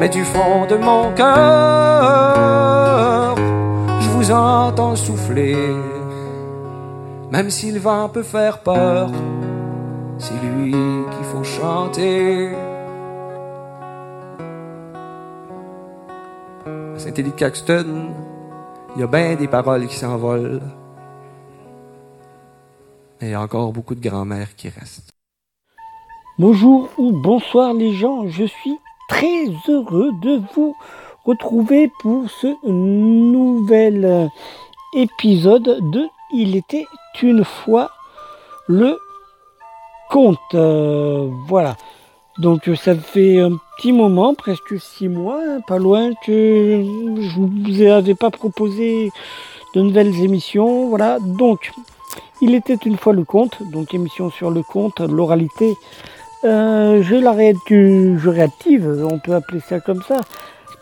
Mais du fond de mon cœur, je vous entends souffler. Même si le vent peut faire peur, c'est lui qu'il faut chanter. À Saint-Élie de Caxton, il y a bien des paroles qui s'envolent. Et il y a encore beaucoup de grand-mères qui restent. Bonjour ou bonsoir les gens, je suis très heureux de vous retrouver pour ce nouvel épisode de Il était une fois le conte. Euh, voilà. Donc ça fait un petit moment, presque six mois, hein, pas loin que je vous avais pas proposé de nouvelles émissions. Voilà. Donc il était une fois le conte, donc émission sur le conte, l'oralité euh, je la je réactive, on peut appeler ça comme ça,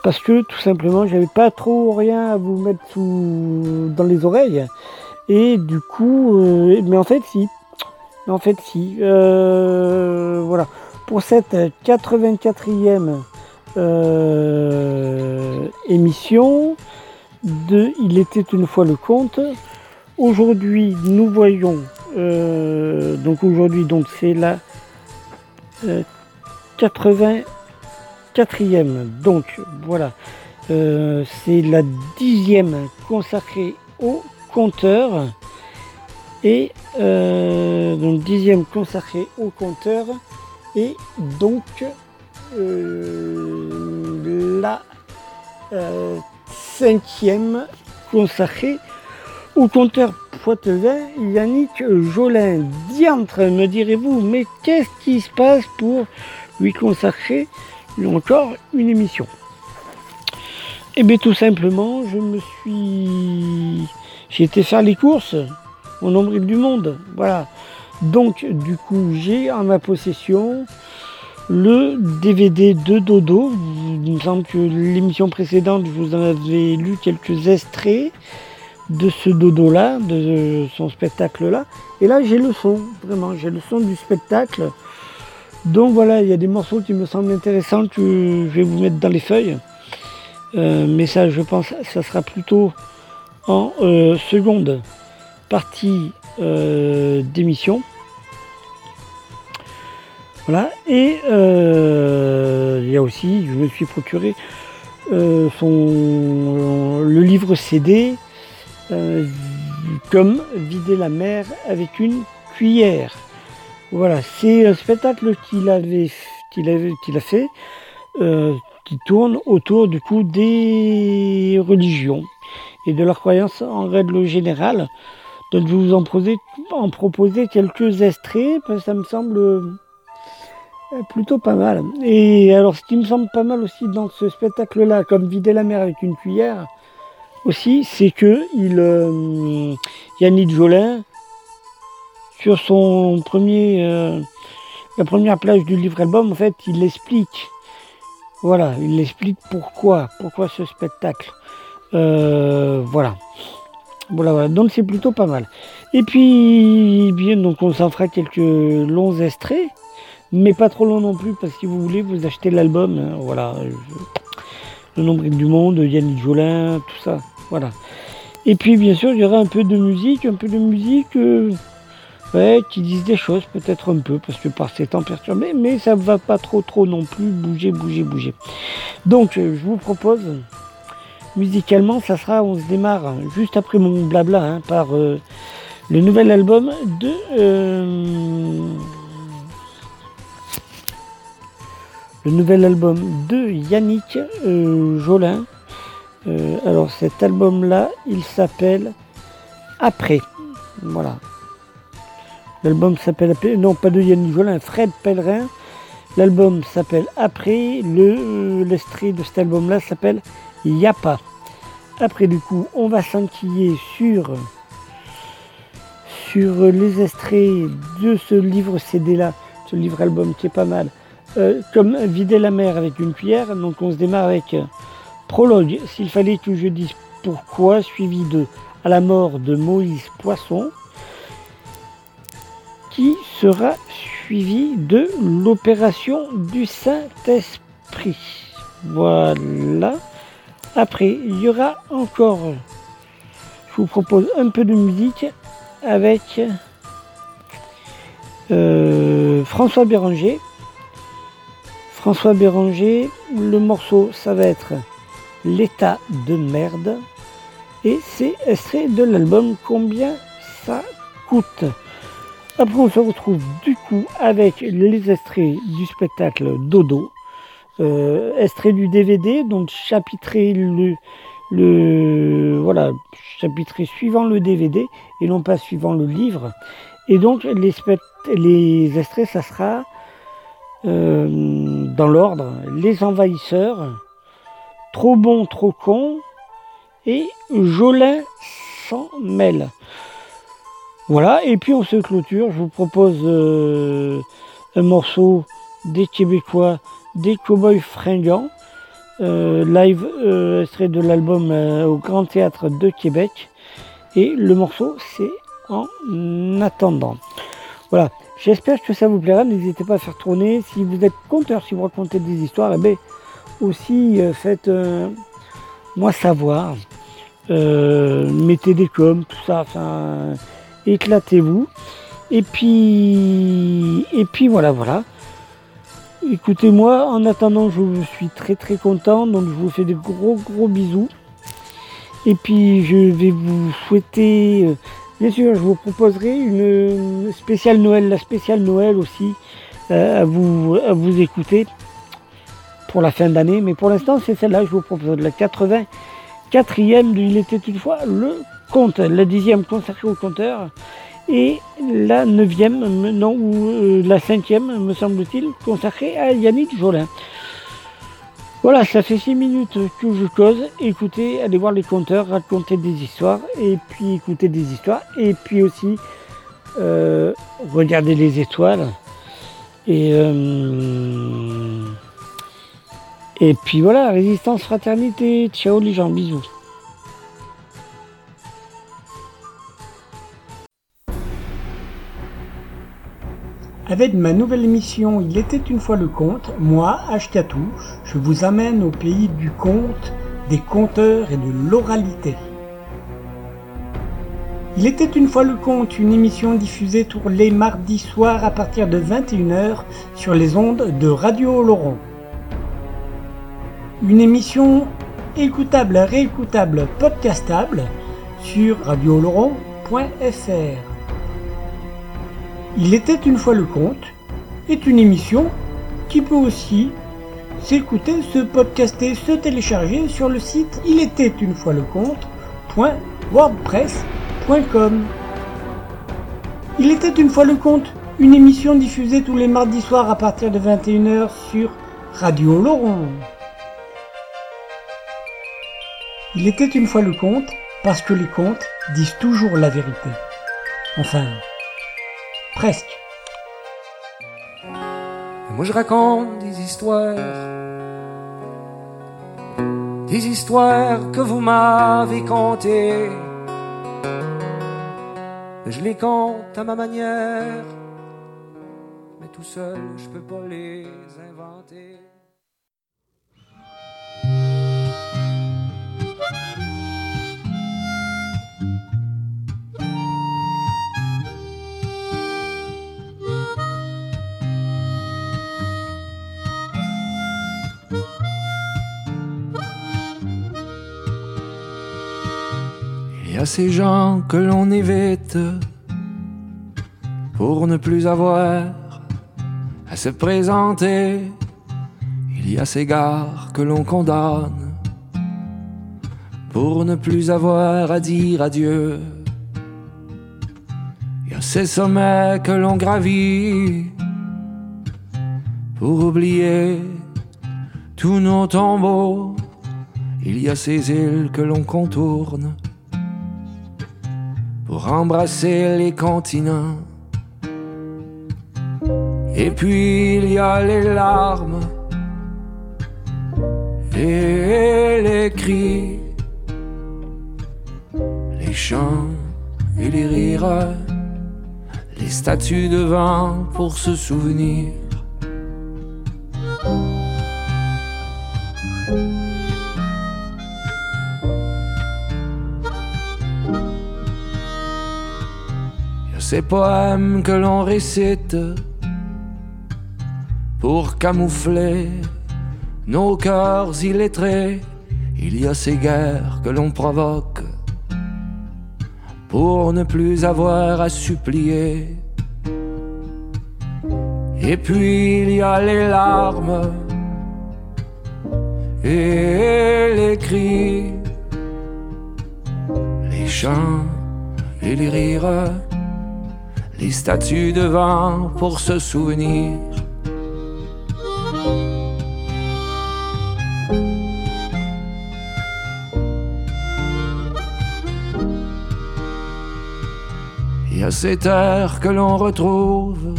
parce que tout simplement j'avais pas trop rien à vous mettre sous, dans les oreilles, et du coup, euh, mais en fait si, en fait si, euh, voilà, pour cette 84e émission de Il était une fois le conte, aujourd'hui nous voyons, donc aujourd'hui donc c'est la 84e. Euh, Donc voilà, euh, c'est la dixième consacrée au compteur. Et euh, donc dixième consacrée au compteur. Et donc la cinquième consacrée au compteur Poitevin, Yannick Jolin. Diantre, me direz-vous, mais qu'est-ce qui se passe pour lui consacrer encore une émission? Eh bien tout simplement, je me suis... J'ai été faire les courses au nombril du monde. Voilà. Donc du coup, j'ai en ma possession le DVD de Dodo. Il me semble que l'émission précédente, je vous en avais lu quelques extraits de ce dodo-là, de son spectacle-là. Et là, j'ai le son, vraiment, j'ai le son du spectacle. Donc voilà, il y a des morceaux qui me semblent intéressants que je vais vous mettre dans les feuilles. Euh, mais ça, je pense, ça sera plutôt en seconde partie d'émission. Voilà. Et il y a aussi, je me suis procuré son, le livre CD comme vider la mer avec une cuillère. Voilà, c'est un spectacle qu'il avait, qu'il a fait, euh, qui tourne autour du coup des religions et de leurs croyances en règle générale. Donc je vais vous en proposer, en proposer quelques extraits, ça me semble euh, plutôt pas mal. Et alors ce qui me semble pas mal aussi dans ce spectacle-là, comme vider la mer avec une cuillère, aussi, c'est que il, euh, Yannick Jolin sur son premier, euh, la première plage du livre-album, en fait, il explique, voilà, il explique pourquoi, pourquoi ce spectacle. Euh, voilà. Voilà, voilà. Donc c'est plutôt pas mal. Et puis, bien, donc on s'en fera quelques longs extraits, mais pas trop longs non plus, parce que si vous voulez, vous achetez l'album. Hein, voilà. Le nombre du monde, Yannick Jolin, tout ça. Voilà. Et puis, bien sûr, il y aura un peu de musique, un peu de musique. Euh, Ouais, qui disent des choses, peut-être un peu, parce que par ces temps perturbés, mais ça ne va pas trop trop non plus bouger, bouger, bouger. Donc euh, je vous propose, musicalement, ça sera, on se démarre juste après mon blabla, hein, par euh, le nouvel album de... Le nouvel album de Yannick Jolin. Alors cet album-là, il s'appelle Après. Voilà, L'album s'appelle non pas de Yannick Jolin, Fred Pellerin. L'album s'appelle Après. Le euh, de cet album-là s'appelle Yapa. Après du coup, on va s'enquiller sur les extraits de ce livre CD-là, ce livre-album qui est pas mal. Euh, comme Vider la mer avec une cuillère. Donc on se démarre avec euh, prologue. S'il fallait que je dise pourquoi, suivi de à la mort de Moïse Poisson qui sera suivi de l'opération du Saint-Esprit. Voilà. Après, il y aura encore, je vous propose un peu de musique avec euh, François Béranger. François Béranger, le morceau, ça va être L'état de merde. Et c'est extrait de l'album Combien ça coûte. Après, on se retrouve du coup avec les extraits du spectacle Dodo, euh, extrait du DVD, donc chapitré le, le voilà, chapitré suivant le DVD et non pas suivant le livre. Et donc les, les extraits, ça sera euh, dans l'ordre Les Envahisseurs, Trop bon, trop con et Jolin sans mêle. Voilà, et puis on se clôture. Je vous propose euh, un morceau des Québécois, des Cowboys fringants, euh, live euh, extrait de l'album au Grand Théâtre de Québec. Et le morceau, c'est En attendant. Voilà, j'espère que ça vous plaira. N'hésitez pas à faire tourner. Si vous êtes conteur, si vous racontez des histoires, eh bien, aussi faites moi savoir. mettez des coms, tout ça. Enfin éclatez-vous. Et puis, et puis voilà, voilà. Écoutez-moi, en attendant, je suis très très content, donc je vous fais des gros gros bisous. Et puis je vais vous souhaiter, euh, bien sûr, je vous proposerai une spéciale Noël, la spéciale Noël aussi, euh, à, vous, à vous écouter pour la fin d'année. Mais pour l'instant, c'est celle-là je vous propose, la 84e de Il était une fois le compte, la dixième consacrée au compteur, et la neuvième, non, ou euh, la cinquième, me semble-t-il, consacrée à Yannick Jolin. Voilà, ça fait six minutes que je cause. Écoutez, allez voir les compteurs, raconter des histoires, et puis écouter des histoires, et puis aussi euh, regarder les étoiles. Et, euh, et puis voilà, résistance, fraternité. Ciao les gens, bisous. Avec ma nouvelle émission Il était une fois le conte, moi, Ashkatou, je vous amène au pays du conte, des conteurs et de l'oralité. Il était une fois le conte, une émission diffusée tous les mardis soirs à partir de 21h sur les ondes de Radio Laurent. Une émission écoutable, réécoutable, podcastable sur radioloron.fr. Il était une fois le conte est une émission qui peut aussi s'écouter, se podcaster, se télécharger sur le site il était une fois le compte.wordpress.com. Il était une fois le conte, une émission diffusée tous les mardis soirs à partir de 21h sur Radio Laurent. Il était une fois le conte parce que les contes disent toujours la vérité. Enfin, presque. moi je raconte des histoires, des histoires que vous m'avez contées. Je les compte à ma manière, mais tout seul je peux pas les inventer. Il y a ces gens que l'on évite pour ne plus avoir à se présenter. Il y a ces gares que l'on condamne pour ne plus avoir à dire adieu. Il y a ces sommets que l'on gravit pour oublier tous nos tombeaux. Il y a ces îles que l'on contourne pour embrasser les continents. Et puis il y a les larmes et les cris, les chants et les rires, les statues devant pour se souvenir. Ces poèmes que l'on récite pour camoufler nos cœurs illettrés. Il y a ces guerres que l'on provoque pour ne plus avoir à supplier. Et puis il y a les larmes et les cris, les chants et les rires les statues devant pour se souvenir. Il y a cette heure que l'on retrouve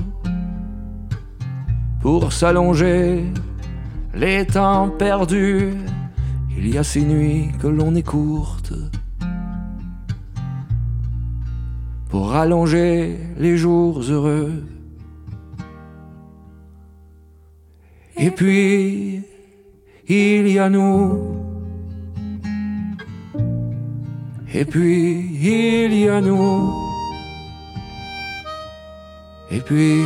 pour s'allonger les temps perdus. Il y a ces nuits que l'on est pour rallonger les jours heureux. Et puis, il y a nous. Et puis, il y a nous. Et puis,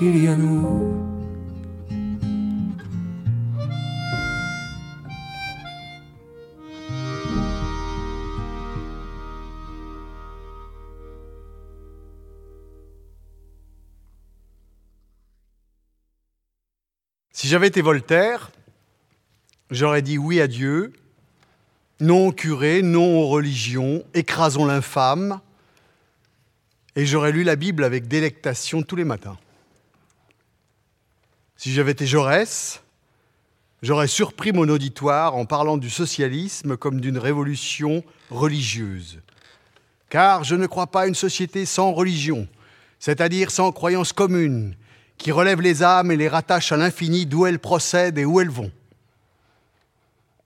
il y a nous. Si j'avais été Voltaire, j'aurais dit oui à Dieu, non au curé, non aux religions, écrasons l'infâme, et j'aurais lu la Bible avec délectation tous les matins. Si j'avais été Jaurès, j'aurais surpris mon auditoire en parlant du socialisme comme d'une révolution religieuse. Car je ne crois pas à une société sans religion, c'est-à-dire sans croyance commune, qui relève les âmes et les rattache à l'infini d'où elles procèdent et où elles vont.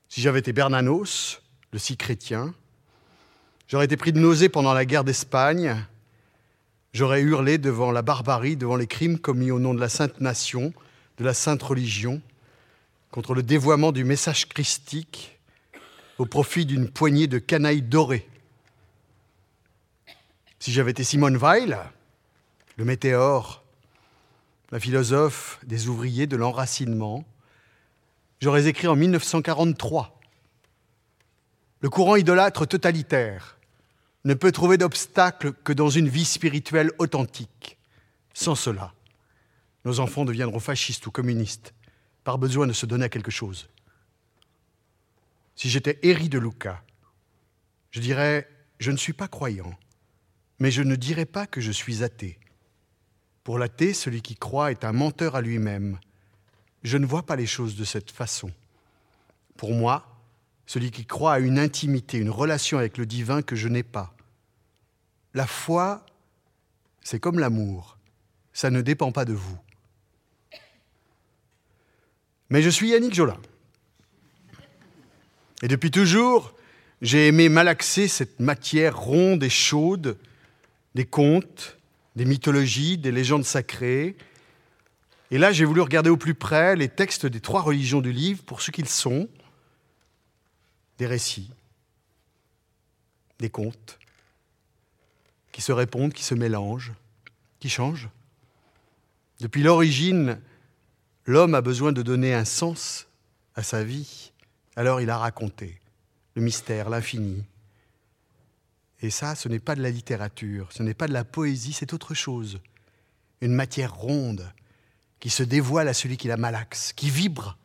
Si j'avais été Bernanos, le si chrétien, j'aurais été pris de nausée pendant la guerre d'Espagne, j'aurais hurlé devant la barbarie, devant les crimes commis au nom de la sainte nation, de la sainte religion, contre le dévoiement du message christique au profit d'une poignée de canailles dorées. Si j'avais été Simone Weil, le météore, la philosophe des ouvriers de l'enracinement, j'aurais écrit en 1943 Le courant idolâtre totalitaire ne peut trouver d'obstacle que dans une vie spirituelle authentique. Sans cela, nos enfants deviendront fascistes ou communistes, par besoin de se donner à quelque chose. Si j'étais Héri de Luca, je dirais Je ne suis pas croyant, mais je ne dirais pas que je suis athée. Pour l'athée, celui qui croit est un menteur à lui-même. Je ne vois pas les choses de cette façon. Pour moi, celui qui croit à une intimité, une relation avec le divin que je n'ai pas. La foi, c'est comme l'amour, ça ne dépend pas de vous. Mais je suis Yannick Jolin. Et depuis toujours, j'ai aimé malaxer cette matière ronde et chaude des contes, des mythologies, des légendes sacrées. Et là, j'ai voulu regarder au plus près les textes des trois religions du livre pour ce qu'ils sont, des récits, des contes, qui se répondent, qui se mélangent, qui changent. Depuis l'origine, l'homme a besoin de donner un sens à sa vie. Alors il a raconté le mystère, l'infini. Et ça, ce n'est pas de la littérature, ce n'est pas de la poésie, c'est autre chose. Une matière ronde qui se dévoile à celui qui la malaxe, qui vibre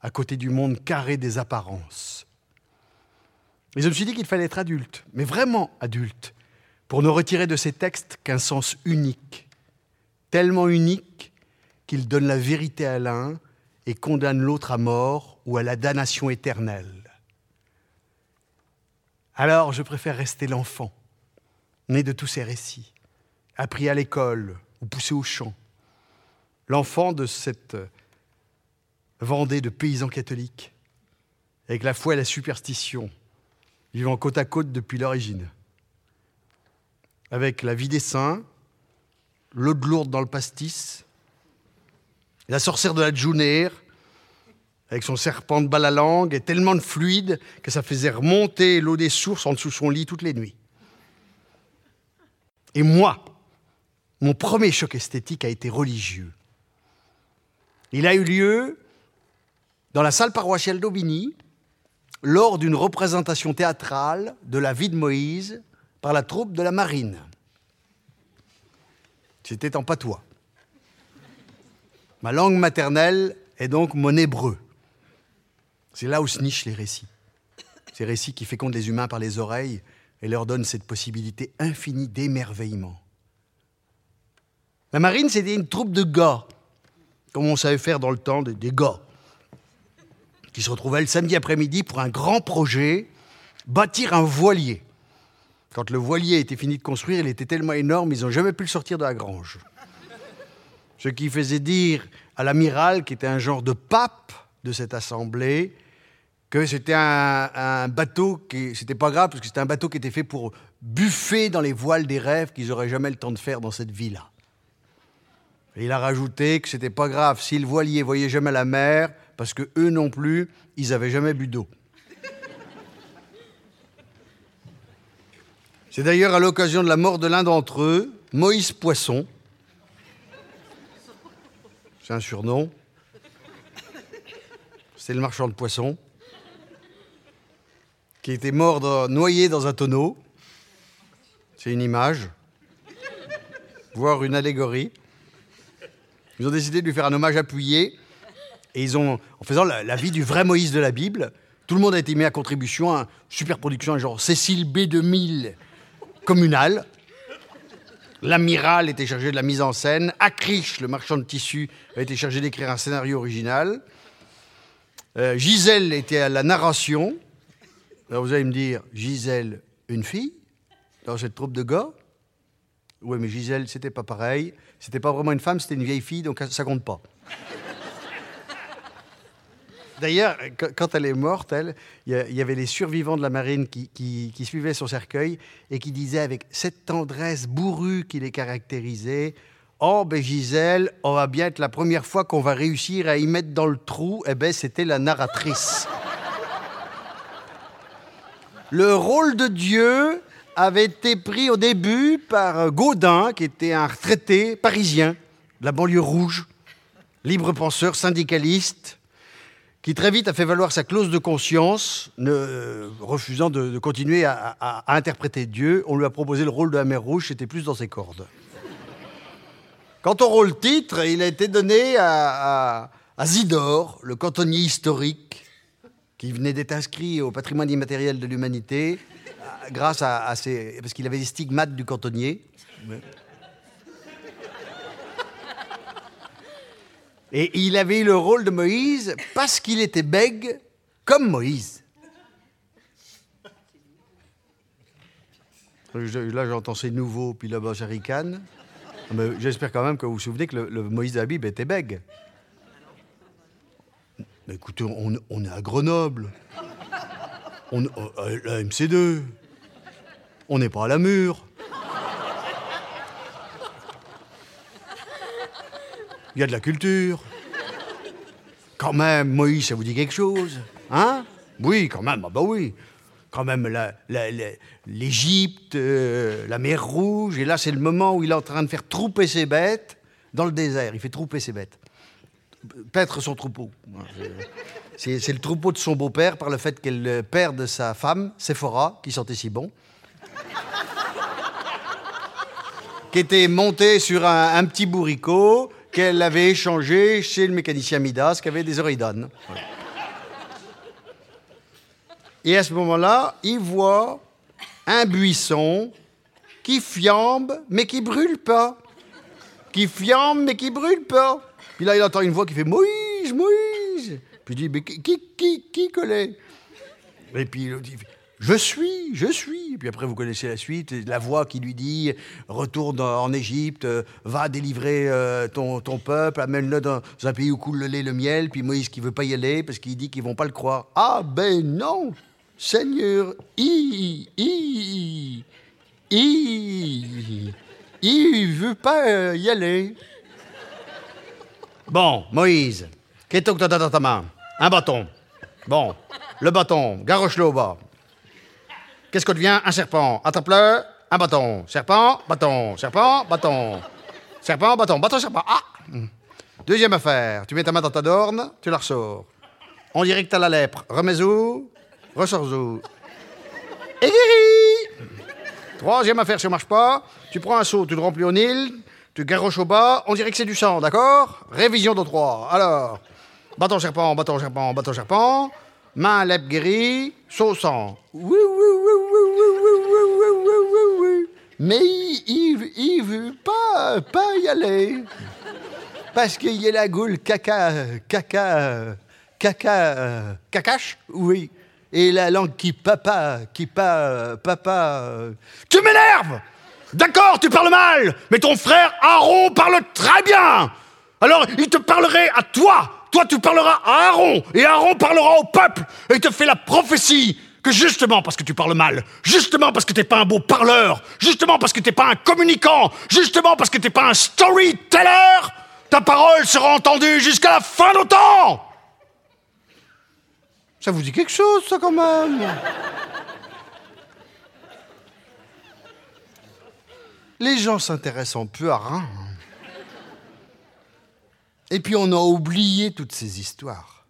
à côté du monde carré des apparences. Et je me suis dit qu'il fallait être adulte, mais vraiment adulte, pour ne retirer de ces textes qu'un sens unique, tellement unique qu'il donne la vérité à l'un et condamne l'autre à mort ou à la damnation éternelle. Alors je préfère rester l'enfant, né de tous ces récits, appris à l'école ou poussé au champ, l'enfant de cette Vendée de paysans catholiques, avec la foi et la superstition, vivant côte à côte depuis l'origine, avec la vie des saints, l'eau de lourde dans le pastis, la sorcière de la Jounère, avec son serpent de balle à langue, et tellement de fluide que ça faisait remonter l'eau des sources en dessous de son lit toutes les nuits. Et moi, mon premier choc esthétique a été religieux. Il a eu lieu dans la salle paroissiale d'Aubigny lors d'une représentation théâtrale de la vie de Moïse par la troupe de la marine. C'était en patois. Ma langue maternelle est donc mon hébreu. C'est là où se nichent les récits. Ces récits qui fécondent les humains par les oreilles et leur donnent cette possibilité infinie d'émerveillement. La marine, c'était une troupe de gars, comme on savait faire dans le temps, des gars, qui se retrouvaient le samedi après-midi pour un grand projet, bâtir un voilier. Quand le voilier était fini de construire, il était tellement énorme, ils n'ont jamais pu le sortir de la grange. Ce qui faisait dire à l'amiral, qui était un genre de pape de cette assemblée, que c'était un, bateau qui. C'était pas grave, parce que c'était un bateau qui était fait pour buffer dans les voiles des rêves qu'ils n'auraient jamais le temps de faire dans cette vie-là. Et il a rajouté que c'était pas grave si le voilier voyait jamais la mer, parce que eux non plus, ils n'avaient jamais bu d'eau. C'est d'ailleurs à l'occasion de la mort de l'un d'entre eux, Moïse Poisson, c'est un surnom. C'est le marchand de poissons qui était mort noyé dans un tonneau. C'est une image, voire une allégorie. Ils ont décidé de lui faire un hommage appuyé et ils ont, en faisant la, vie du vrai Moïse de la Bible, tout le monde a été mis à contribution à une super production, genre Cécile B2000 communale. L'amiral était chargé de la mise en scène. Acriche, le marchand de tissus, a été chargé d'écrire un scénario original. Euh, Gisèle était à la narration. Alors vous allez me dire, Gisèle, une fille dans cette troupe de gars? Oui, mais Gisèle, c'était pas pareil. C'était pas vraiment une femme, c'était une vieille fille, donc ça compte pas. D'ailleurs, quand elle est morte, elle, il y avait les survivants de la marine qui, suivaient son cercueil et qui disaient avec cette tendresse bourrue qui les caractérisait Oh, ben Gisèle, on va bien être la première fois qu'on va réussir à y mettre dans le trou. Eh ben, c'était la narratrice. le rôle de Dieu avait été pris au début par Gaudin, qui était un retraité parisien de la banlieue rouge, libre penseur, syndicaliste, qui très vite a fait valoir sa clause de conscience, ne, refusant de, continuer à, à- à interpréter Dieu. On lui a proposé le rôle de la mer rouge, c'était plus dans ses cordes. Quant au rôle titre, il a été donné à, à- à Zidore, le cantonnier historique, qui venait d'être inscrit au patrimoine immatériel de l'humanité, grâce à, à ses. parce qu'il avait les stigmates du cantonnier. Et il avait eu le rôle de Moïse parce qu'il était bègue comme Moïse. Là, j'entends ces nouveaux, puis là-bas, J'espère quand même que vous vous souvenez que le, Moïse Bible était bègue. Mais écoutez, on, est à Grenoble. On, à la MC2. On n'est pas à la mur. Il y a de la culture. Quand même, Moïse, ça vous dit quelque chose Hein? Oui, quand même, ah bah oui. Quand même, l'Égypte, euh, la mer Rouge, et là, c'est le moment où il est en train de faire trouper ses bêtes dans le désert. Il fait trouper ses bêtes. Paître son troupeau. C'est le troupeau de son beau-père par le fait qu'elle perde sa femme, Séphora, qui sentait si bon. qui était montée sur un, petit bourricot qu'elle avait échangé chez le mécanicien Midas qui avait des oreilles d'âne. Et à ce moment-là, il voit un buisson qui fiambe mais qui brûle pas. Qui fiambe mais qui brûle pas. Puis là, il entend une voix qui fait Moïse, Moïse. Puis il dit Mais qui, qui, qui, connaît? Et puis il dit Je suis, je suis. Puis après, vous connaissez la suite. La voix qui lui dit Retourne en Égypte, euh, va délivrer euh, ton, ton peuple, amène-le dans un pays où coule le lait le miel. Puis Moïse qui veut pas y aller parce qu'il dit qu'ils vont pas le croire. Ah ben non Seigneur, il, il, il, il veut pas euh, y aller. Bon, Moïse, qu'est-ce que t'as dans ta main? Un bâton. Bon, le bâton, garoche-le au bas. Qu'est-ce que devient un serpent? Attrape-le, un bâton. Serpent, bâton, serpent, bâton. Serpent, bâton, bâton, serpent. Ah Deuxième affaire, tu mets ta main dans ta dorne, tu la ressors. On dirait que t'as la lèpre. Remets-ou, ressors-ou. Et guéri Troisième affaire, ça marche pas. Tu prends un seau, tu le remplis au Nil, tu garoches au bas, on dirait que c'est du sang, d'accord Révision de trois. Alors, bâton serpent, bâton serpent, bâton serpent, main, lèpre guérie, seau sang. Oui, oui, oui, oui, oui, oui, oui, oui, oui, oui. Mais il veut pas, pas y aller. Parce qu'il y a la goule caca, caca, caca, cacache, oui. Et la langue qui papa, qui pa, papa. Tu m'énerves D'accord, tu parles mal, mais ton frère Aaron parle très bien. Alors, il te parlerait à toi. Toi, tu parleras à Aaron, et Aaron parlera au peuple, et il te fait la prophétie que justement parce que tu parles mal, justement parce que t'es pas un beau parleur, justement parce que t'es pas un communicant, justement parce que t'es pas un storyteller, ta parole sera entendue jusqu'à la fin de temps. Ça vous dit quelque chose, ça, quand même Les gens s'intéressent un peu à rien. Et puis on a oublié toutes ces histoires.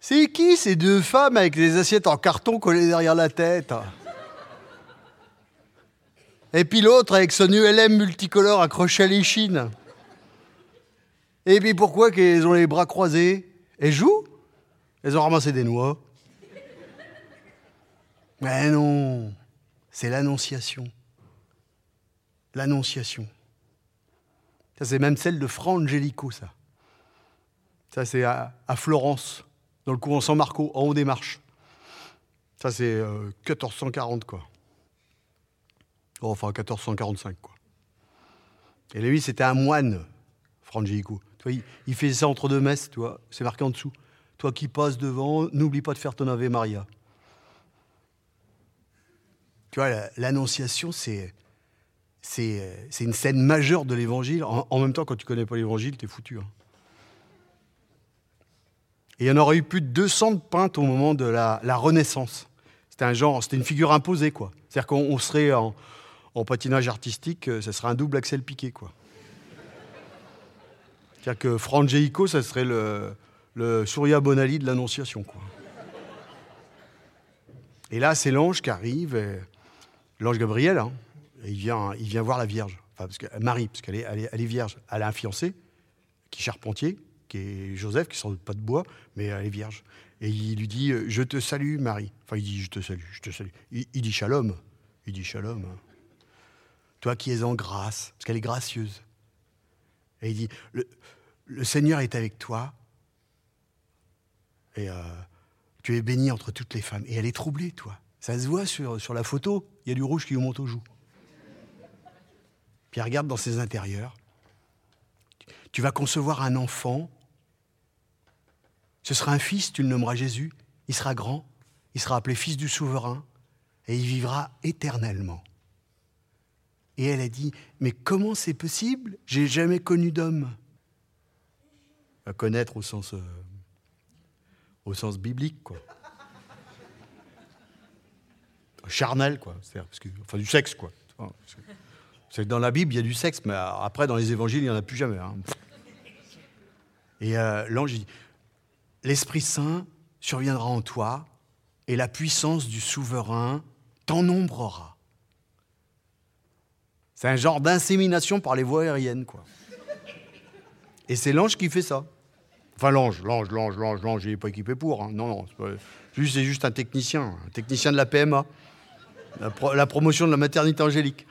C'est qui ces deux femmes avec des assiettes en carton collées derrière la tête Et puis l'autre avec son ULM multicolore accroché à l'échine. Et puis pourquoi qu'elles ont les bras croisés Elles jouent Elles ont ramassé des noix. Mais non, c'est l'annonciation. L'annonciation. Ça, c'est même celle de Fra Angelico, ça. Ça, c'est à, Florence, dans le couvent San Marco, en haut des marches. Ça, c'est euh, 1440, quoi. Oh, enfin, 1445, quoi. Et lui, c'était un moine, Fra Il, fait ça entre deux messes, tu vois. C'est marqué en dessous. Toi qui passes devant, n'oublie pas de faire ton Ave Maria. Tu vois, la- l'annonciation, c'est c'est une scène majeure de l'évangile. En, même temps, quand tu connais pas l'évangile, t'es foutu. hein. Et il y en aurait eu plus de 200 de peintes au moment de la, Renaissance. C'était un genre, c'était une figure imposée, quoi. C'est-à-dire qu'on serait en, patinage artistique, euh, ça serait un double Axel Piqué, quoi. C'est-à-dire que Frangéico, ça serait le, le Surya Bonali de l'Annonciation, quoi. Et là, c'est l'ange qui arrive, l'ange Gabriel, hein, il, vient, il voir la Vierge, Marie, parce qu'elle est, elle est, vierge. Elle a un fiancé, qui est charpentier, qui est Joseph, qui sort pas de bois, mais elle est vierge. Et il lui dit Je te salue, Marie. Enfin, il dit Je te salue, je te salue. Il, dit Shalom. Il dit Shalom. Toi qui es en grâce, parce qu'elle est gracieuse. Et il dit Le, Seigneur est avec toi. Et euh, tu es bénie entre toutes les femmes. Et elle est troublée, toi. Ça se voit sur, sur la photo, il y a du rouge qui lui monte aux joues. Puis elle regarde dans ses intérieurs. Tu vas concevoir un enfant ce sera un fils, tu le nommeras Jésus, il sera grand, il sera appelé fils du souverain, et il vivra éternellement. Et elle a dit, mais comment c'est possible? J'ai jamais connu d'homme. À connaître au sens, euh, au biblique, quoi. Charnel, quoi. Enfin, du sexe, quoi. C'est dans la Bible, il y a du sexe, mais après, dans les évangiles, il n'y en a plus jamais. Hein. Et euh, l'ange dit l'Esprit Saint surviendra en toi et la puissance du souverain t'ennombrera. C'est un genre d'insémination par les voies aériennes, quoi. Et c'est l'ange qui fait ça. Enfin, l'ange, l'ange, l'ange, l'ange, l'ange, il n'est pas équipé pour. Hein. Non, non, c'est juste un technicien, un technicien de la PMA, la, promotion de la maternité angélique.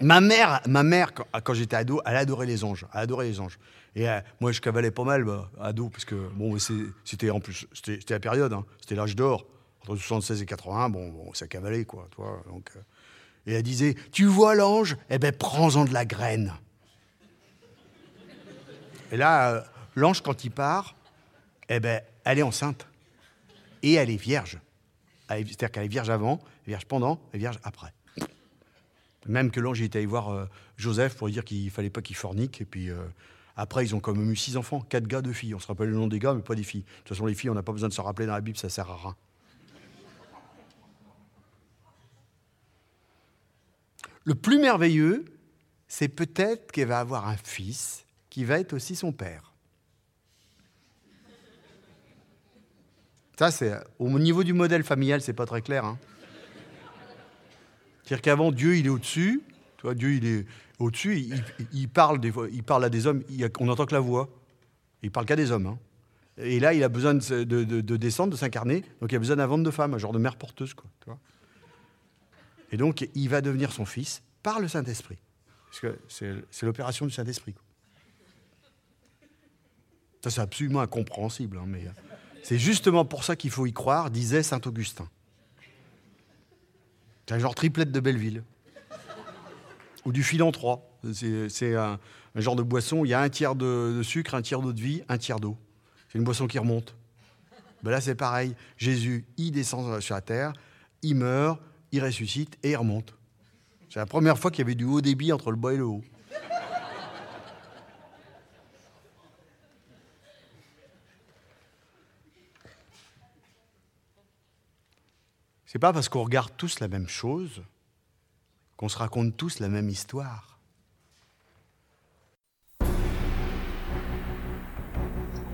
Ma mère, ma mère quand, quand j'étais ado, elle adorait les anges. Elle adorait les anges. Et euh, moi, je cavalais pas mal, bah, ado, parce que bon, c'était en plus, c'était la période, hein, c'était l'âge d'or, entre 76 et 80, bon, bon ça cavalait, quoi, toi. Donc, euh. Et elle disait, tu vois l'ange? Eh ben, prends-en de la graine. Et là, euh, l'ange, quand il part, eh ben, elle est enceinte. Et elle est vierge. C'est-à-dire qu'elle est vierge avant, vierge pendant, et vierge après. Même que l'ange était allé voir Joseph pour lui dire qu'il fallait pas qu'il fornique, et puis après, ils ont quand même eu six enfants, quatre gars, deux filles. On se rappelle le nom des gars, mais pas des filles. De toute façon, les filles, on n'a pas besoin de se rappeler dans la Bible, ça sert à rien. Le plus merveilleux, c'est peut-être qu'elle va avoir un fils qui va être aussi son père. Ça, c'est au niveau du modèle familial, c'est pas très clair. Hein. C'est-à-dire qu'avant, Dieu, il est au-dessus. Toi, Dieu, il est, au-dessus, il, parle il parle à des hommes, on n'entend que la voix. Il parle qu'à des hommes. Hein. Et là, il a besoin de, de, descendre, de s'incarner. Donc, il a besoin d'un ventre de femme, un genre de mère porteuse. Quoi, et donc, il va devenir son fils par le Saint-Esprit. Parce que c'est l'opération du Saint-Esprit. Ça, c'est absolument incompréhensible. Hein, mais euh, c'est justement pour ça qu'il faut y croire, disait Saint Augustin. C'est un genre triplette de Belleville ou du fil en trois. C'est un, genre de boisson il y a un tiers de, sucre, un tiers d'eau de vie, un tiers d'eau. C'est une boisson qui remonte. Ben là, c'est pareil. Jésus, il descend sur la terre, il meurt, il ressuscite et il remonte. C'est la première fois qu'il y avait du haut débit entre le bas et le haut. C'est pas parce qu'on regarde tous la même chose qu'on se raconte tous la même histoire.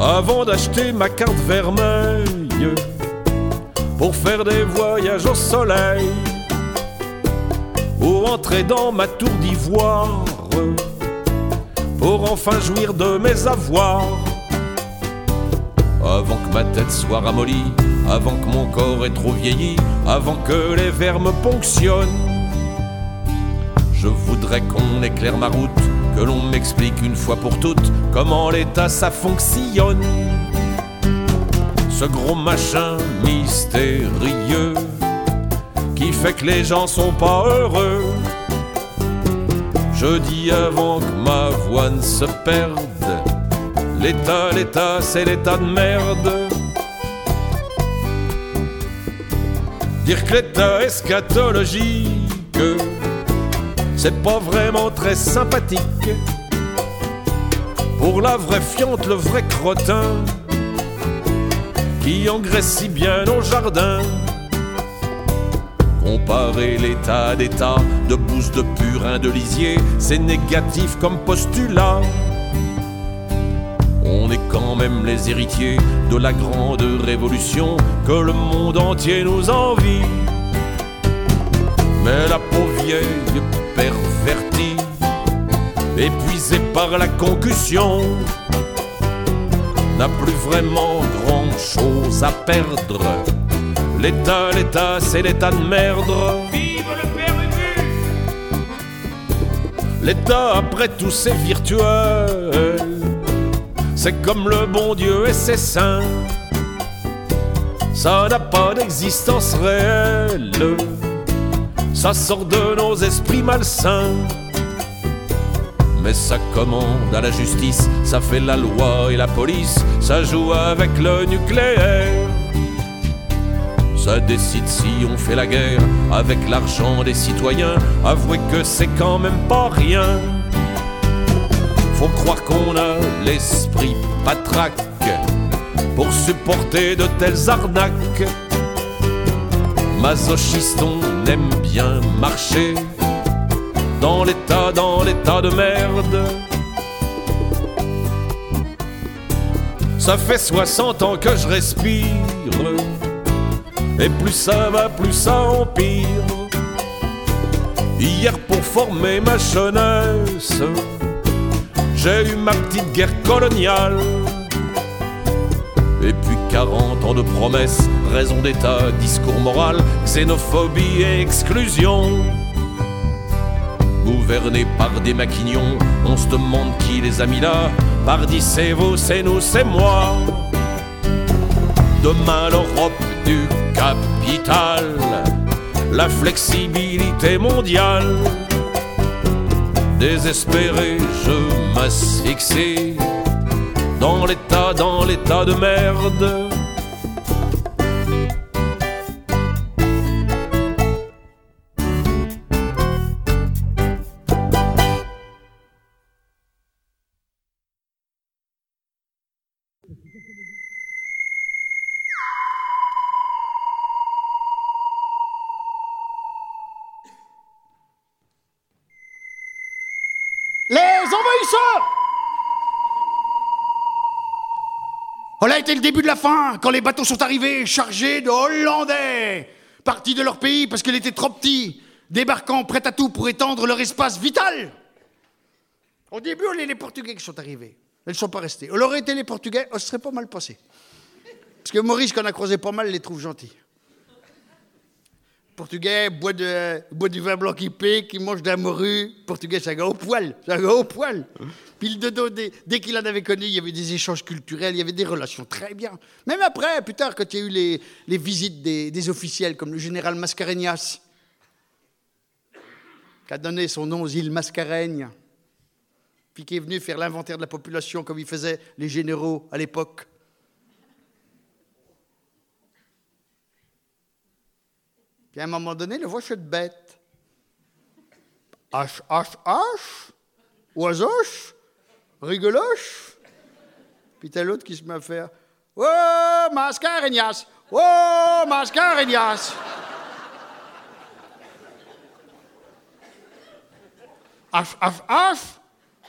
Avant d'acheter ma carte vermeille pour faire des voyages au soleil ou entrer dans ma tour d'ivoire pour enfin jouir de mes avoirs. Avant que ma tête soit ramollie, avant que mon corps ait trop vieilli, avant que les vers me ponctionnent. Je voudrais qu'on éclaire ma route, que l'on m'explique une fois pour toutes comment l'état ça fonctionne. Ce gros machin mystérieux qui fait que les gens sont pas heureux. Je dis avant que ma voix ne se perde, l'état, l'état, c'est l'état de merde. Dire que l'état eschatologique, c'est pas vraiment très sympathique. Pour la vraie fiante, le vrai crottin, qui engraisse si bien nos jardins. Comparer l'état d'état de bouse de purin de lisier, c'est négatif comme postulat. On est quand même les héritiers de la grande révolution que le monde entier nous envie. Mais la pauvre vieille pervertie, épuisée par la concussion, n'a plus vraiment grand chose à perdre. L'état, l'état, c'est l'état de merde. Vive le perdu L'état, après tout, c'est virtuel. C'est comme le bon Dieu et ses saints. Ça n'a pas d'existence réelle. Ça sort de nos esprits malsains. Mais ça commande à la justice, ça fait la loi et la police, ça joue avec le nucléaire. Ça décide si on fait la guerre avec l'argent des citoyens. Avouez que c'est quand même pas rien. Faut croire qu'on a l'esprit patraque pour supporter de telles arnaques. Masochiste, on aime bien marcher dans l'état, dans l'état de merde. Ça fait 60 ans que je respire. Et plus ça va, plus ça empire. Hier pour former ma jeunesse, j'ai eu ma petite guerre coloniale. Et puis 40 ans de promesses, raison d'état, discours moral, xénophobie et exclusion. Gouverné par des maquignons, on se demande qui les a mis là. Pardi, c'est vous, c'est nous, c'est moi. Demain, l'Europe du capital, la flexibilité mondiale. Désespéré, je m'asphyxie dans l'état, dans l'état de merde. Oh là était le début de la fin, quand les bateaux sont arrivés chargés de Hollandais, partis de leur pays parce qu'ils étaient trop petits, débarquant prêts à tout pour étendre leur espace vital. Au début, on est les Portugais qui sont arrivés. Ils ne sont pas restés. On aurait été les Portugais, on se serait pas mal passé. Parce que Maurice, qu'on a croisé pas mal, les trouve gentils. Portugais boit, de, du vin blanc qui pique, qui mange de la morue. Portugais, un gars au poil. Un gars au poil. Puis dodo, dès, dès qu'il en avait connu, il y avait des échanges culturels, il y avait des relations très bien. Même après, plus tard, quand il y a eu les, visites des, officiels, comme le général Mascarenhas, qui a donné son nom aux îles Mascareignes, puis qui est venu faire l'inventaire de la population comme ils faisaient les généraux à l'époque. Puis à un moment donné, le voit de bête. H, H, H? Oisoche Rigoloche? Puis t'as l'autre qui se met à faire Oh, mascarignas Oh, mascarignas H, H, H?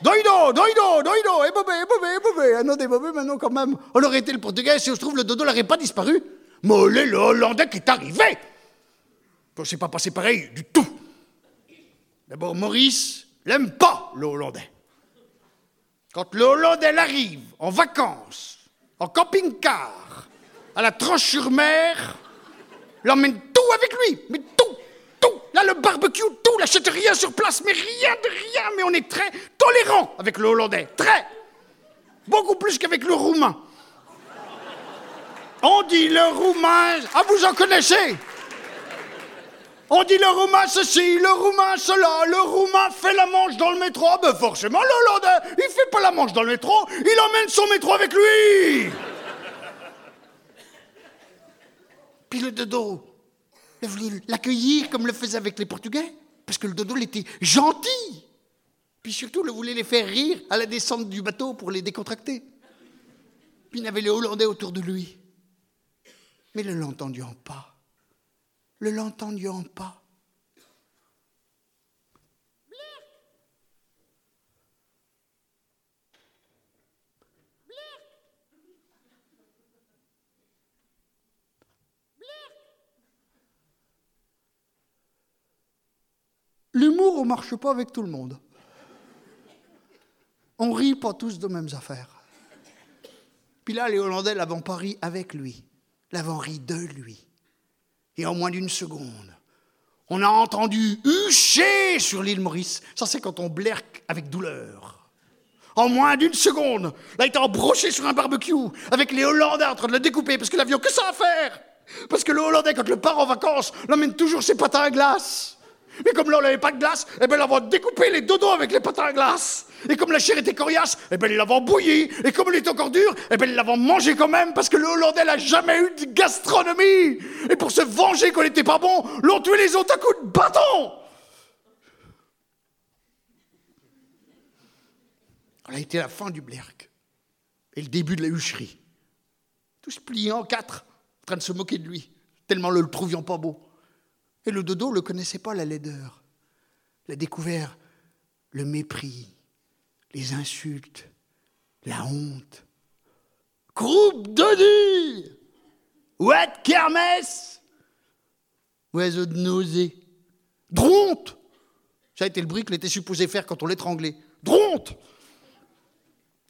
Doido, doido, doido, et bobé, bobé, bobé. Ah non, des bobés, maintenant quand même. On aurait été le portugais si on se trouve le dodo n'aurait pas disparu. Mollet, le hollandais qui est arrivé. Bon, c'est pas passé pareil du tout. D'abord, Maurice n'aime pas le hollandais. Quand le hollandais arrive en vacances, en camping-car, à la tranche-sur-mer, l'emmène tout avec lui, mais tout, tout. Là, le barbecue, tout, n'achète rien sur place, mais rien de rien. Mais on est très tolérant avec le Hollandais, très. Beaucoup plus qu'avec le Roumain. On dit le Roumain. Ah, vous en connaissez? On dit le Roumain ceci, le Roumain cela, le Roumain fait la manche dans le métro. Ah, ben forcément, le Hollandais, il fait pas la manche dans le métro, il emmène son métro avec lui. Puis le dodo, il voulait l'accueillir comme le faisait avec les Portugais, parce que le dodo, il était gentil. Puis surtout, il voulait les faire rire à la descente du bateau pour les décontracter. Puis il avait les Hollandais autour de lui. Mais le l'entendiant pas. Le l'entendiant pas. L'humour, on marche pas avec tout le monde. On rit pas tous de mêmes affaires. Puis là, les Hollandais l'avaient pas ri avec lui, l'avaient ri de lui. Et en moins d'une seconde, on a entendu hucher sur l'île Maurice. Ça, c'est quand on blerque avec douleur. En moins d'une seconde, là, il était embroché sur un barbecue avec les Hollandais en train de le découper parce que l'avion, que ça à faire? Parce que le Hollandais, quand le part en vacances, l'emmène toujours ses patins à glace. Mais comme là, on n'avait pas de glace, eh ben, ils découpé les dodos avec les patins à glace. Et comme la chair était coriace, eh ben, ils l'avaient bouillie. Et comme elle était encore dure, eh ben, ils l'avaient mangé quand même parce que le Hollandais n'a jamais eu de gastronomie. Et pour se venger qu'on n'était pas bon, l'ont tué les autres à coups de bâton. Ça a été la fin du Blerc et le début de la hucherie. Tous pliés en quatre, en train de se moquer de lui, tellement le, le trouvions pas beau. Et le dodo ne connaissait pas, la laideur. Il a découvert le mépris, les insultes, la honte. Groupe de nuit What kermesse Oiseau de nausée Dronte Ça a été le bruit qu'il était supposé faire quand on l'étranglait. Dronte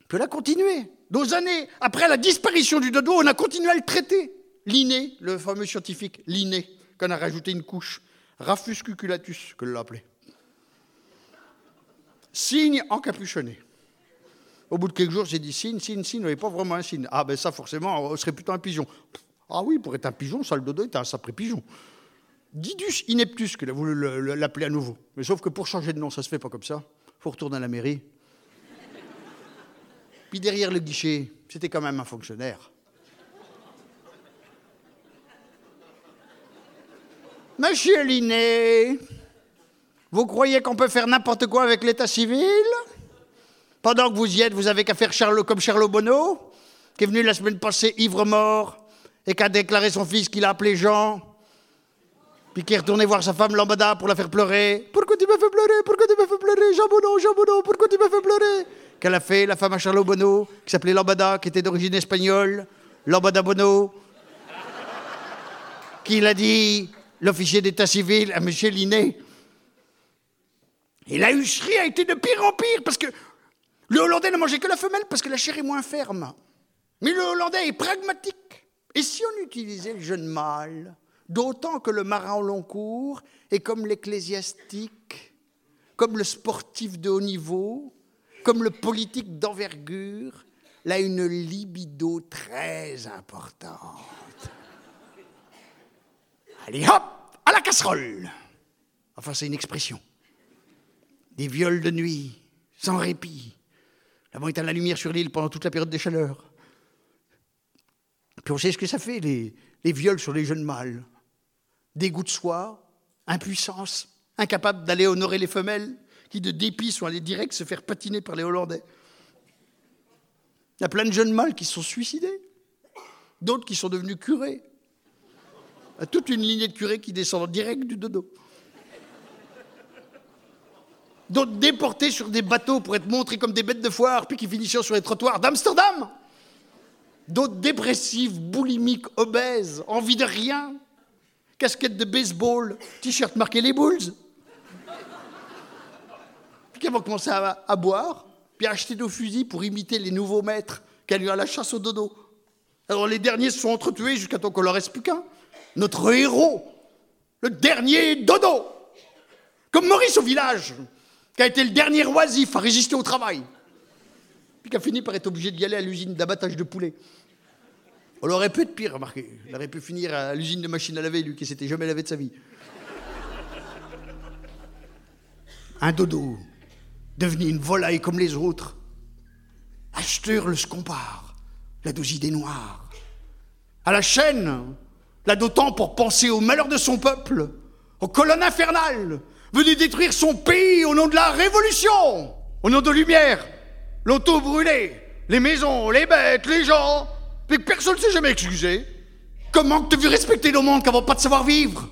Puis on a continué. Deux années après la disparition du dodo, on a continué à le traiter. Linné, le fameux scientifique, Linné qu'on a rajouté une couche. Rafus cuculatus, que l'appelait. Signe encapuchonné. Au bout de quelques jours, j'ai dit signe, signe, signe, mais pas vraiment un signe. Ah ben ça, forcément, on serait plutôt un pigeon. Ah oui, pour être un pigeon, ça, le dodo est un sacré pigeon. Didus ineptus, qu'il a voulu l'appeler à nouveau. Mais sauf que pour changer de nom, ça se fait pas comme ça. faut retourner à la mairie. Puis derrière le guichet, c'était quand même un fonctionnaire. Monsieur Linné, vous croyez qu'on peut faire n'importe quoi avec l'état civil? Pendant que vous y êtes, vous avez qu'à faire comme Charlot Bonneau, qui est venu la semaine passée ivre-mort et qui a déclaré son fils qu'il a appelé Jean, puis qui est retourné voir sa femme Lambada pour la faire pleurer. Pourquoi tu m'as fait pleurer? Pourquoi tu m'as fait pleurer? Jean Bonneau, Jean Bonneau, pourquoi tu m'as fait pleurer Qu'elle a fait, la femme à Charlot Bonneau, qui s'appelait Lambada, qui était d'origine espagnole, Lambada Bonneau, qui l'a dit l'officier d'état civil à M. Linné. Et la hucherie a été de pire en pire, parce que le Hollandais ne mangeait que la femelle, parce que la chair est moins ferme. Mais le Hollandais est pragmatique. Et si on utilisait le jeune mâle, d'autant que le marin au long cours est comme l'ecclésiastique, comme le sportif de haut niveau, comme le politique d'envergure, là une libido très importante. Allez hop, à la casserole. Enfin, c'est une expression. Des viols de nuit, sans répit. La est à la lumière sur l'île pendant toute la période des chaleurs. Puis on sait ce que ça fait, les, les viols sur les jeunes mâles. Dégoût de soi, impuissance, incapables d'aller honorer les femelles, qui de dépit sont allés direct se faire patiner par les Hollandais. Il y a plein de jeunes mâles qui se sont suicidés, d'autres qui sont devenus curés. Y a toute une lignée de curés qui descendent direct du dodo. D'autres déportés sur des bateaux pour être montrés comme des bêtes de foire, puis qui finissaient sur les trottoirs d'Amsterdam. D'autres dépressifs, boulimiques, obèses, envie de rien, casquette de baseball, t-shirt marqué les Bulls. Puis qui vont commencer à, à boire, puis à acheter nos fusils pour imiter les nouveaux maîtres qui allaient à la chasse au dodo. Alors les derniers se sont entretués jusqu'à temps qu'on leur reste plus qu'un. Notre héros, le dernier dodo. Comme Maurice au village, qui a été le dernier oisif à résister au travail, puis qui a fini par être obligé d'y aller à l'usine d'abattage de poulet. On aurait pu être pire, remarquez. Il aurait pu finir à l'usine de machine à laver, lui, qui s'était jamais lavé de sa vie. Un dodo, devenu une volaille comme les autres. Acheteur le compare, la douze idées noires. À la chaîne, là d'autant pour penser au malheur de son peuple, aux colonnes infernales, venu détruire son pays au nom de la révolution, au nom de lumière, l'auto brûlé, les maisons, les bêtes, les gens, mais personne ne s'est jamais excusé. Comment tu veux respecter le monde n'a pas de savoir-vivre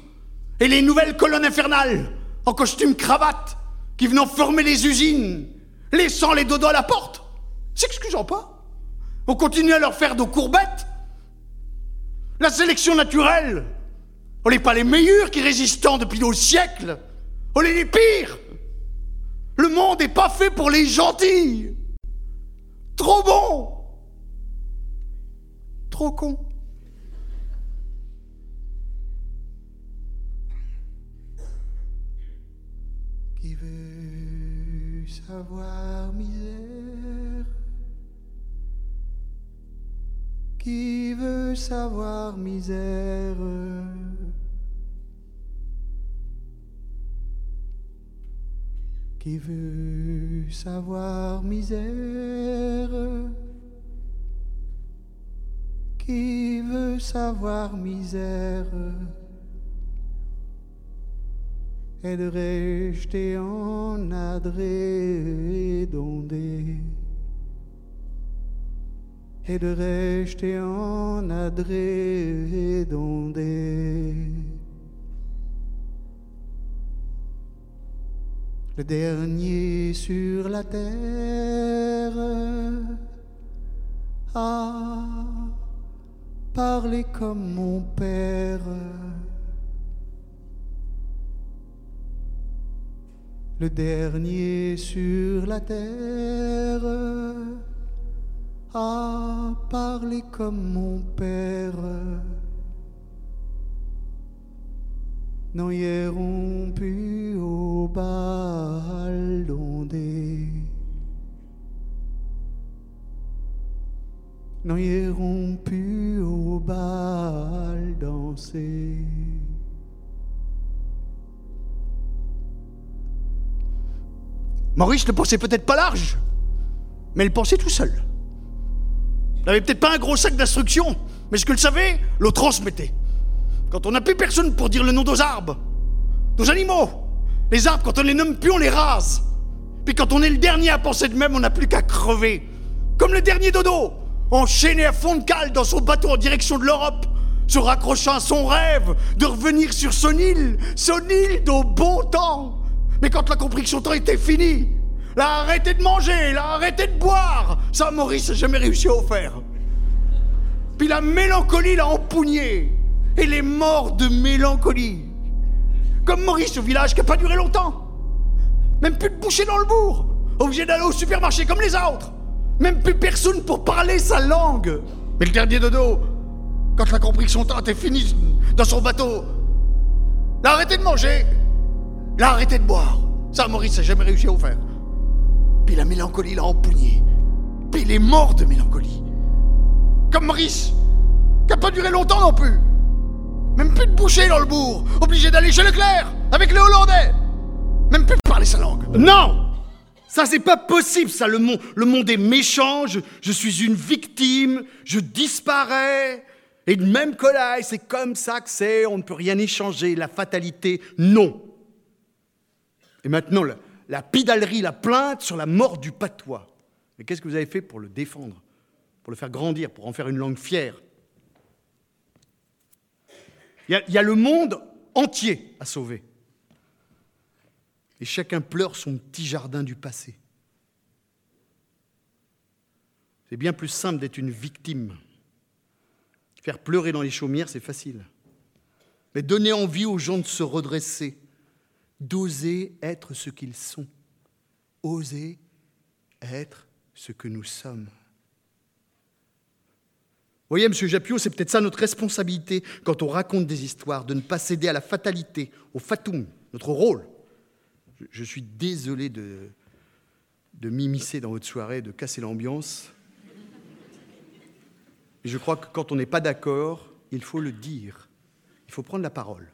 Et les nouvelles colonnes infernales, en costume cravate, qui venaient former les usines, laissant les dodos à la porte, s'excusant pas. On continue à leur faire de courbettes. La sélection naturelle, on n'est pas les meilleurs qui résistants depuis nos siècles. On est les pires. Le monde n'est pas fait pour les gentils. Trop bon. Trop con. Qui veut savoir veut savoir misère. Qui veut savoir misère? Qui veut savoir misère? Et de rester en adré dondé Et de rester en adré le dernier sur la terre a parlé comme mon père. Le dernier sur la terre a parlé comme mon père. Non iront plus au bal d'ondé. Non iront plus au bal danser. Maurice ne pensait peut-être pas large, mais il pensait tout seul. N'avait peut-être pas un gros sac d'instructions, mais ce que le savait, le transmettait. Quand on n'a plus personne pour dire le nom des arbres, nos animaux, les arbres, quand on les nomme plus, on les rase. Puis quand on est le dernier à penser de même, on n'a plus qu'à crever. Comme le dernier dodo, enchaîné à fond de cale dans son bateau en direction de l'Europe, se raccrochant à son rêve de revenir sur son île, son île d'au bon temps. Mais quand il a compris que son temps était fini, a arrêté de manger, a arrêté de boire. Ça, Maurice n'a jamais réussi à faire. Puis la mélancolie l'a empougné. Et les morts de mélancolie. Comme Maurice au village qui n'a pas duré longtemps. Même plus de boucher dans le bourg. Obligé d'aller au supermarché comme les autres. Même plus personne pour parler sa langue. Mais le dernier dodo, quand il a compris que son temps était fini dans son bateau, il a arrêté de manger. Il a arrêté de boire. Ça, Maurice n'a jamais réussi à faire. La mélancolie l'a empougné. Puis il est mort de mélancolie. Comme Maurice, qui n'a pas duré longtemps non plus. Même plus de boucher dans le bourg. Obligé d'aller chez Leclerc avec les Hollandais. Même plus de parler sa langue. Non ça, c'est pas possible, ça. Le monde, est méchant, je, suis une victime, je disparais. Et de même que là, c'est comme ça que c'est, on ne peut rien échanger, la fatalité, non. Et maintenant, la, la pidalerie, la plainte sur la mort du patois. Mais qu'est-ce que vous avez fait pour le défendre, pour le faire grandir, pour en faire une langue fière? Il y, a, il y a le monde entier à sauver. Et chacun pleure son petit jardin du passé. C'est bien plus simple d'être une victime. Faire pleurer dans les chaumières, c'est facile. Mais donner envie aux gens de se redresser, d'oser être ce qu'ils sont, oser être ce que nous sommes. Vous voyez, M. Japio, c'est peut-être ça notre responsabilité quand on raconte des histoires, de ne pas céder à la fatalité, au fatum, notre rôle. Je, suis désolé de, de m'immiscer dans votre soirée, de casser l'ambiance. Mais je crois que quand on n'est pas d'accord, il faut le dire. Il faut prendre la parole.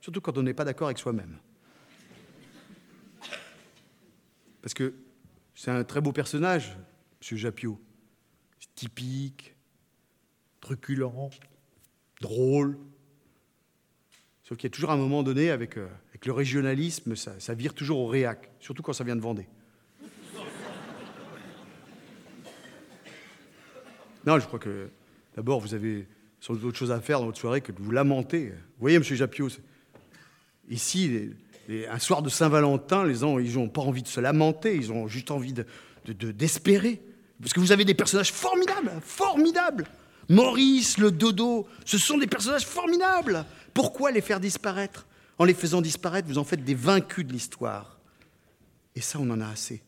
Surtout quand on n'est pas d'accord avec soi-même. Parce que c'est un très beau personnage, M. Japio. Typique, truculent, drôle. Sauf qu'il y a toujours un moment donné, avec, euh, avec le régionalisme, ça, ça vire toujours au réac, surtout quand ça vient de Vendée. Non, je crois que d'abord, vous avez sans doute autre chose à faire dans votre soirée que de vous lamenter. Vous voyez, M. Japio, ici, un soir de Saint-Valentin, les gens, ils n'ont pas envie de se lamenter, ils ont juste envie de- de- d'espérer. Parce que vous avez des personnages formidables, formidables. Maurice, le dodo, ce sont des personnages formidables. Pourquoi les faire disparaître? En les faisant disparaître, vous en faites des vaincus de l'histoire. Et ça, on en a assez.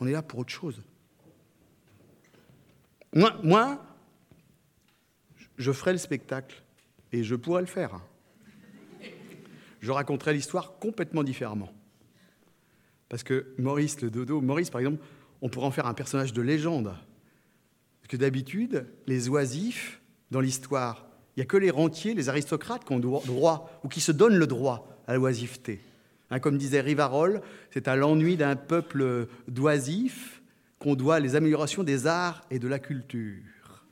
On est là pour autre chose. Moi, moi, je ferai le spectacle et je pourrais le faire. Je raconterai l'histoire complètement différemment. Parce que Maurice le dodo, Maurice par exemple, on pourrait en faire un personnage de légende. Parce que d'habitude, les oisifs, dans l'histoire, il n'y a que les rentiers, les aristocrates qui ont droit, ou qui se donnent le droit à l'oisiveté. Hein, comme disait Rivarol, c'est à l'ennui d'un peuple d'oisifs qu'on doit les améliorations des arts et de la culture.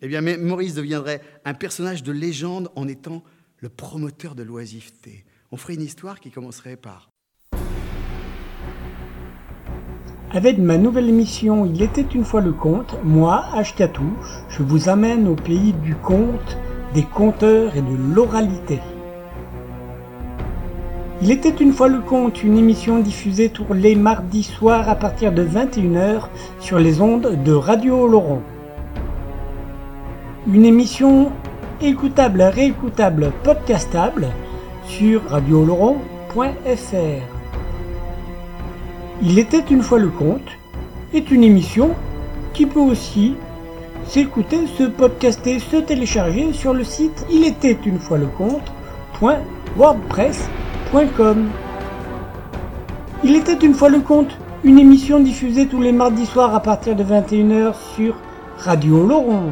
Eh bien, Maurice deviendrait un personnage de légende en étant le promoteur de l'oisiveté. On ferait une histoire qui commencerait par Avec ma nouvelle émission Il était une fois le conte, moi, Ashkatou, je vous amène au pays du conte, des conteurs et de l'oralité. Il était une fois le conte, une émission diffusée tous les mardis soirs à partir de 21h sur les ondes de Radio Laurent. Une émission écoutable, réécoutable, podcastable sur radioloron.fr. Il était une fois le conte est une émission qui peut aussi s'écouter, se podcaster, se télécharger sur le site il était une fois le conte.wordpress.com. Il était une fois le conte, une émission diffusée tous les mardis soirs à partir de 21h sur Radio Laurent.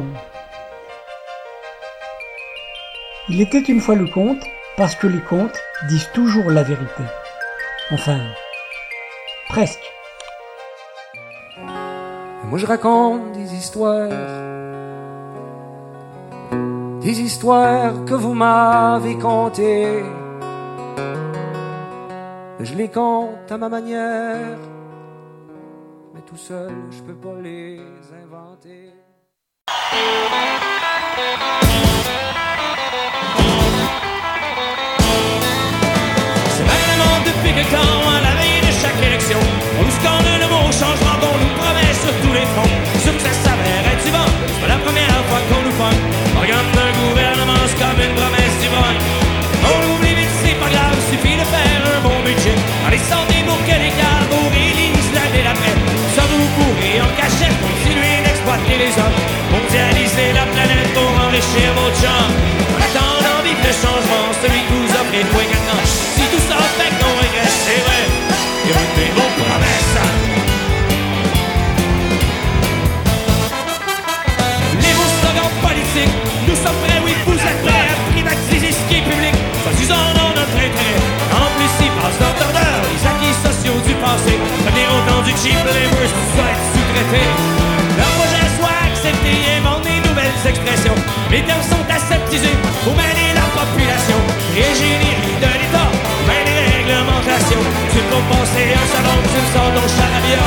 Il était une fois le conte parce que les contes disent toujours la vérité. Enfin, presque. Moi je raconte des histoires, des histoires que vous m'avez contées. Je les compte à ma manière, mais tout seul je peux pas les inventer. C'est vraiment depuis que temps, à la veille de chaque élection, on nous scande le mot changement qu'on nous promet sur tous les fronts. Sûr que ça s'avère être du c'est pas la première fois qu'on nous pogne. On regarde un gouvernement, c'est comme une promesse du bon. On oublie vite, c'est pas grave, suffit de faire un bon budget. Dans les santé pour que les cargos réalisent l'année d'après. Ça vous pourrez en cachette, continuer d'exploiter les hommes? Mondialiser la planète pour enrichir vos chums. Changement, celui que vous offrez quatre ans. Si tout ça fait qu'on regrette, c'est vrai. Écoutez vos promesses. Les mots slogans politiques, nous sommes prêts, oui, vous êtes prêts à privatiser ce qui est public, soi-disant dans notre intérêt. En plus, ils passent notre ordre, les acquis sociaux du passé, venir autant du cheap labor, ça être sous-traité belles. Les termes sont aseptisés pour mêler la population. Ingénierie de l'État, main les réglementations. Tu peux penser un salon, tu le sors dans charabia.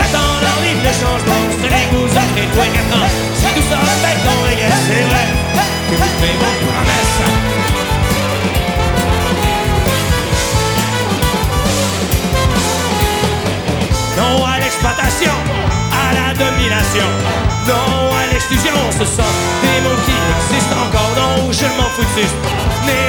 Attends leur livre de changement, c'est les goûts après toi quatre ans. Si tout ça fait ton régal, c'est vrai que vous faites vos promesses. Non à l'exploitation, à la domination. Non l'exclusion, ce sont des mots qui existent encore. Non, je m'en fous de